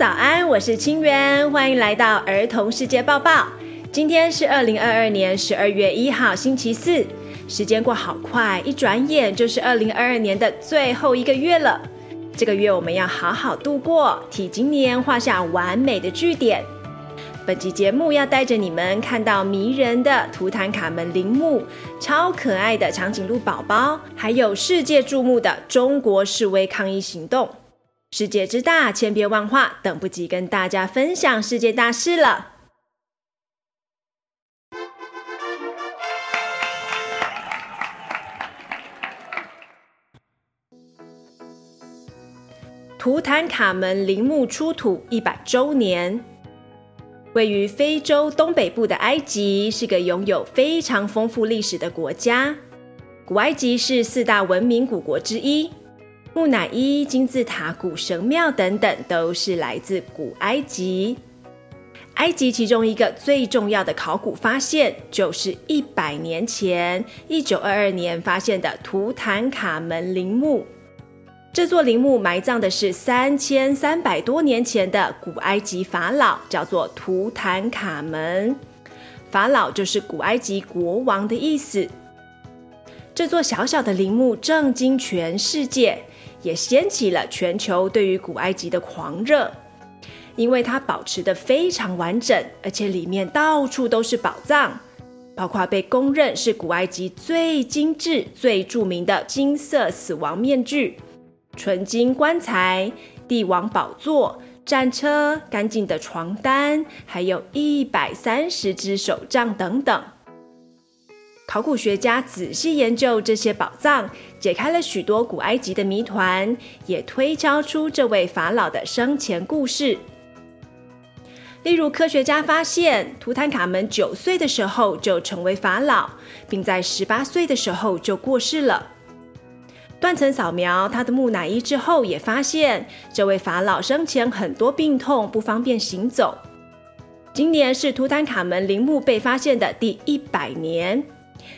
早安，我是清源，欢迎来到儿童世界报报。今天是二零二二年十二月一号，星期四。时间过好快，一转眼就是二零二二年的最后一个月了。这个月我们要好好度过，替今年画下完美的句点。本集节目要带着你们看到迷人的图坦卡门陵墓，超可爱的长颈鹿宝宝，还有世界注目的中国示威抗议行动。世界之大，千变万化，等不及跟大家分享世界大事了。图坦卡门陵墓出土一百周年，位于非洲东北部的埃及是个拥有非常丰富历史的国家。古埃及是四大文明古国之一。木乃伊、金字塔、古神庙等等，都是来自古埃及。埃及其中一个最重要的考古发现，就是一百年前，一九二二年发现的图坦卡门陵墓。这座陵墓埋葬的是三千三百多年前的古埃及法老，叫做图坦卡门。法老就是古埃及国王的意思。这座小小的陵墓震惊全世界。也掀起了全球对于古埃及的狂热，因为它保持得非常完整，而且里面到处都是宝藏，包括被公认是古埃及最精致、最著名的金色死亡面具、纯金棺材、帝王宝座、战车、干净的床单，还有一百三十只手杖等等。考古学家仔细研究这些宝藏，解开了许多古埃及的谜团，也推敲出这位法老的生前故事。例如，科学家发现图坦卡门九岁的时候就成为法老，并在十八岁的时候就过世了。断层扫描他的木乃伊之后，也发现这位法老生前很多病痛，不方便行走。今年是图坦卡门陵墓被发现的第一百年。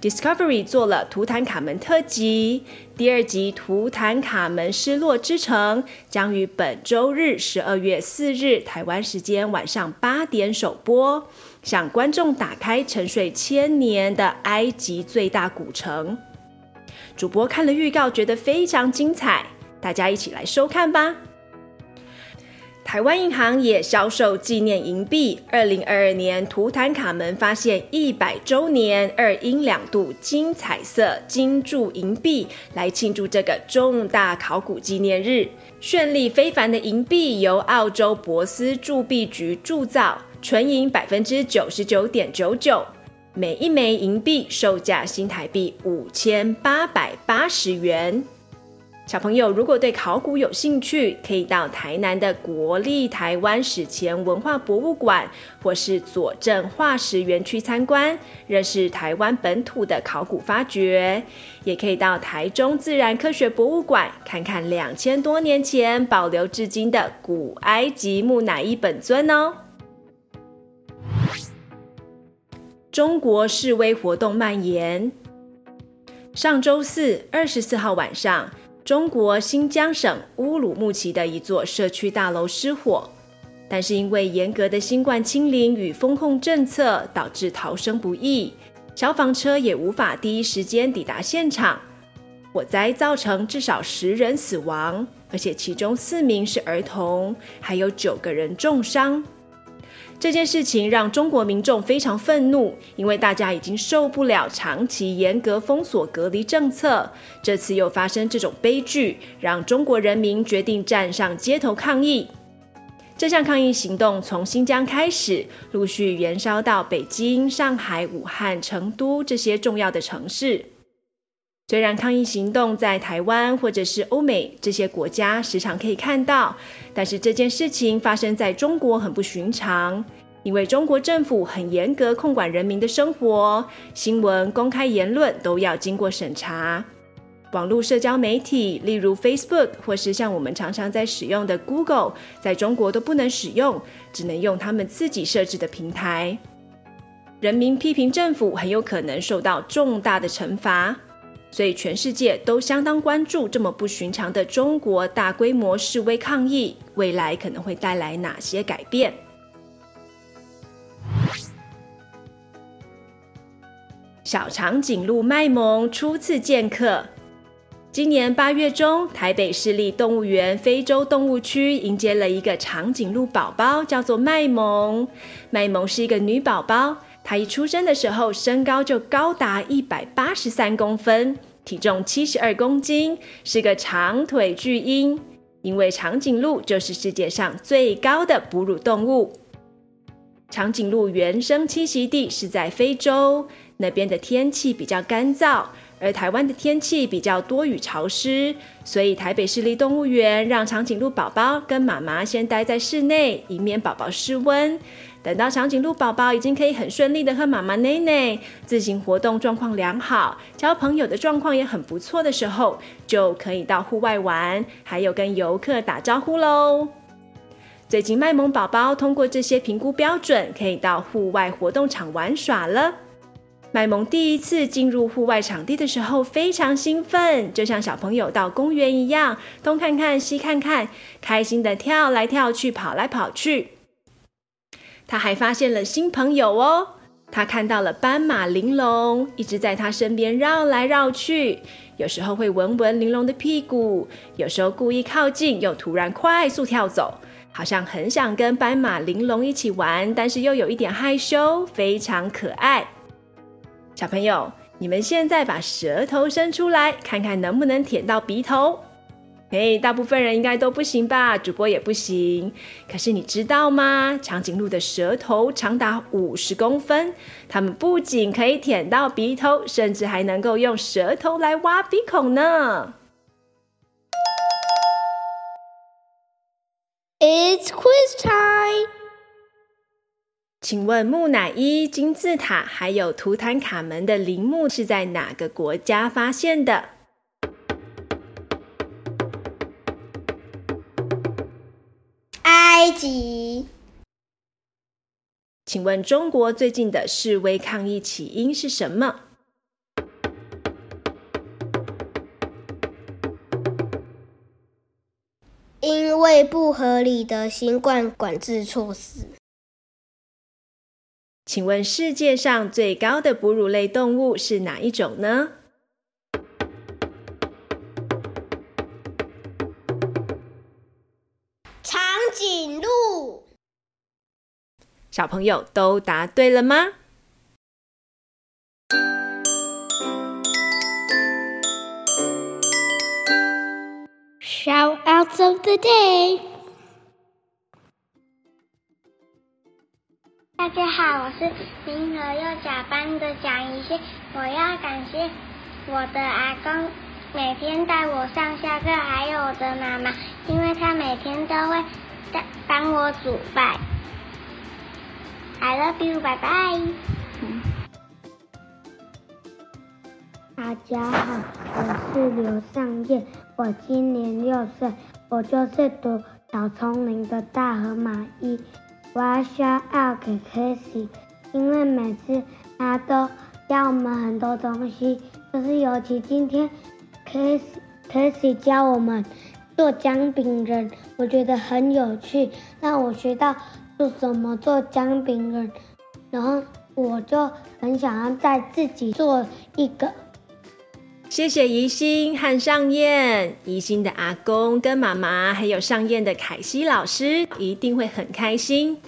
Discovery 做了图坦卡门特辑，第二集《图坦卡门失落之城》将于本周日十二月四日台湾时间晚上八点首播，向观众打开沉睡千年的埃及最大古城。主播看了预告，觉得非常精彩，大家一起来收看吧。台湾银行也销售纪念银币，二零二二年图坦卡门发现一百周年二英两度金彩色金铸银币，来庆祝这个重大考古纪念日。绚丽非凡的银币由澳洲博斯铸币局铸造，纯银百分之九十九点九九，每一枚银币售价新台币五千八百八十元。小朋友，如果对考古有兴趣，可以到台南的国立台湾史前文化博物馆，或是左镇化石园区参观，认识台湾本土的考古发掘；也可以到台中自然科学博物馆，看看两千多年前保留至今的古埃及木乃伊本尊哦。中国示威活动蔓延，上周四，二十四号晚上。中国新疆省乌鲁木齐的一座社区大楼失火，但是因为严格的新冠清零与风控政策，导致逃生不易，消防车也无法第一时间抵达现场。火灾造成至少十人死亡，而且其中四名是儿童，还有九个人重伤。这件事情让中国民众非常愤怒，因为大家已经受不了长期严格封锁隔离政策，这次又发生这种悲剧，让中国人民决定站上街头抗议。这项抗议行动从新疆开始，陆续延烧到北京、上海、武汉、成都这些重要的城市。虽然抗议行动在台湾或者是欧美这些国家时常可以看到，但是这件事情发生在中国很不寻常，因为中国政府很严格控管人民的生活，新闻、公开言论都要经过审查。网络社交媒体，例如 Facebook 或是像我们常常在使用的 Google，在中国都不能使用，只能用他们自己设置的平台。人民批评政府很有可能受到重大的惩罚。所以全世界都相当关注这么不寻常的中国大规模示威抗议，未来可能会带来哪些改变？小长颈鹿麦萌初次见客。今年八月中，台北市立动物园非洲动物区迎接了一个长颈鹿宝宝，叫做麦萌。麦萌是一个女宝宝。他一出生的时候，身高就高达一百八十三公分，体重七十二公斤，是个长腿巨婴。因为长颈鹿就是世界上最高的哺乳动物。长颈鹿原生栖息地是在非洲，那边的天气比较干燥。而台湾的天气比较多雨潮湿，所以台北市立动物园让长颈鹿宝宝跟妈妈先待在室内，以免宝宝失温。等到长颈鹿宝宝已经可以很顺利的和妈妈奶奶自行活动，状况良好，交朋友的状况也很不错的时候，就可以到户外玩，还有跟游客打招呼喽。最近卖萌宝宝通过这些评估标准，可以到户外活动场玩耍了。麦萌第一次进入户外场地的时候，非常兴奋，就像小朋友到公园一样，东看看西看看，开心的跳来跳去，跑来跑去。他还发现了新朋友哦，他看到了斑马玲珑，一直在他身边绕来绕去，有时候会闻闻玲珑的屁股，有时候故意靠近，又突然快速跳走，好像很想跟斑马玲珑一起玩，但是又有一点害羞，非常可爱。小朋友，你们现在把舌头伸出来，看看能不能舔到鼻头。嘿，大部分人应该都不行吧？主播也不行。可是你知道吗？长颈鹿的舌头长达五十公分，它们不仅可以舔到鼻头，甚至还能够用舌头来挖鼻孔呢。It's quiz time. 请问木乃伊、金字塔还有图坦卡门的陵墓是在哪个国家发现的？埃及。请问中国最近的示威抗议起因是什么？因为不合理的新冠管制措施。请问世界上最高的哺乳类动物是哪一种呢？小朋友都答对了吗？Shout-outs of the day. 大家好，我是明和幼小班的蒋怡欣。我要感谢我的阿公，每天带我上下课，还有我的妈妈，因为他每天都会带帮我煮饭。I love you，拜拜。大家好，我是刘尚燕，我今年六岁，我就是读小丛林的大河马一。我要 shout out 给 Casey，因为每次他都教我们很多东西，就是尤其今天 Casey Casey 教我们做姜饼人，我觉得很有趣，让我学到就怎么做姜饼人，然后我就很想要再自己做一个。谢谢宜兴和尚燕，宜兴的阿公跟妈妈，还有尚燕的凯西老师，一定会很开心。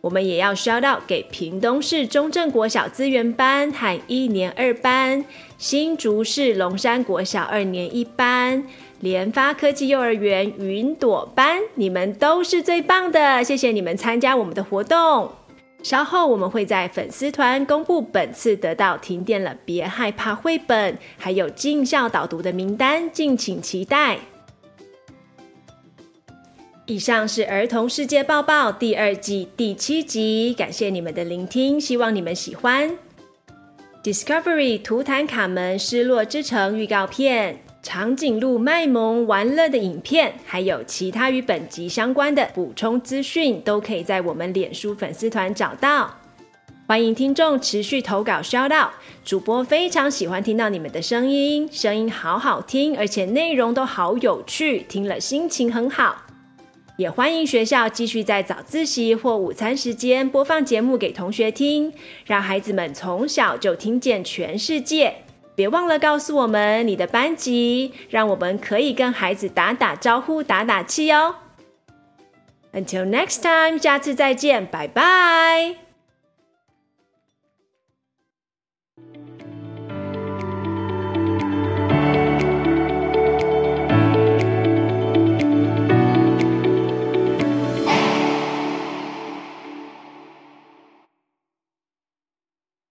我们也要 shout out 给屏东市中正国小资源班和一年二班，新竹市龙山国小二年一班，联发科技幼儿园云朵班，你们都是最棒的，谢谢你们参加我们的活动。稍后我们会在粉丝团公布本次得到停电了别害怕绘本，还有进校导读的名单，敬请期待。以上是儿童世界报报第二季第七集，感谢你们的聆听，希望你们喜欢。Discovery 图坦卡门失落之城预告片。长颈鹿卖萌玩乐的影片，还有其他与本集相关的补充资讯，都可以在我们脸书粉丝团找到。欢迎听众持续投稿 shout out，主播非常喜欢听到你们的声音，声音好好听，而且内容都好有趣，听了心情很好。也欢迎学校继续在早自习或午餐时间播放节目给同学听，让孩子们从小就听见全世界。别忘了告诉我们你的班级，让我们可以跟孩子打打招呼、打打气哦。Until next time，下次再见，拜拜。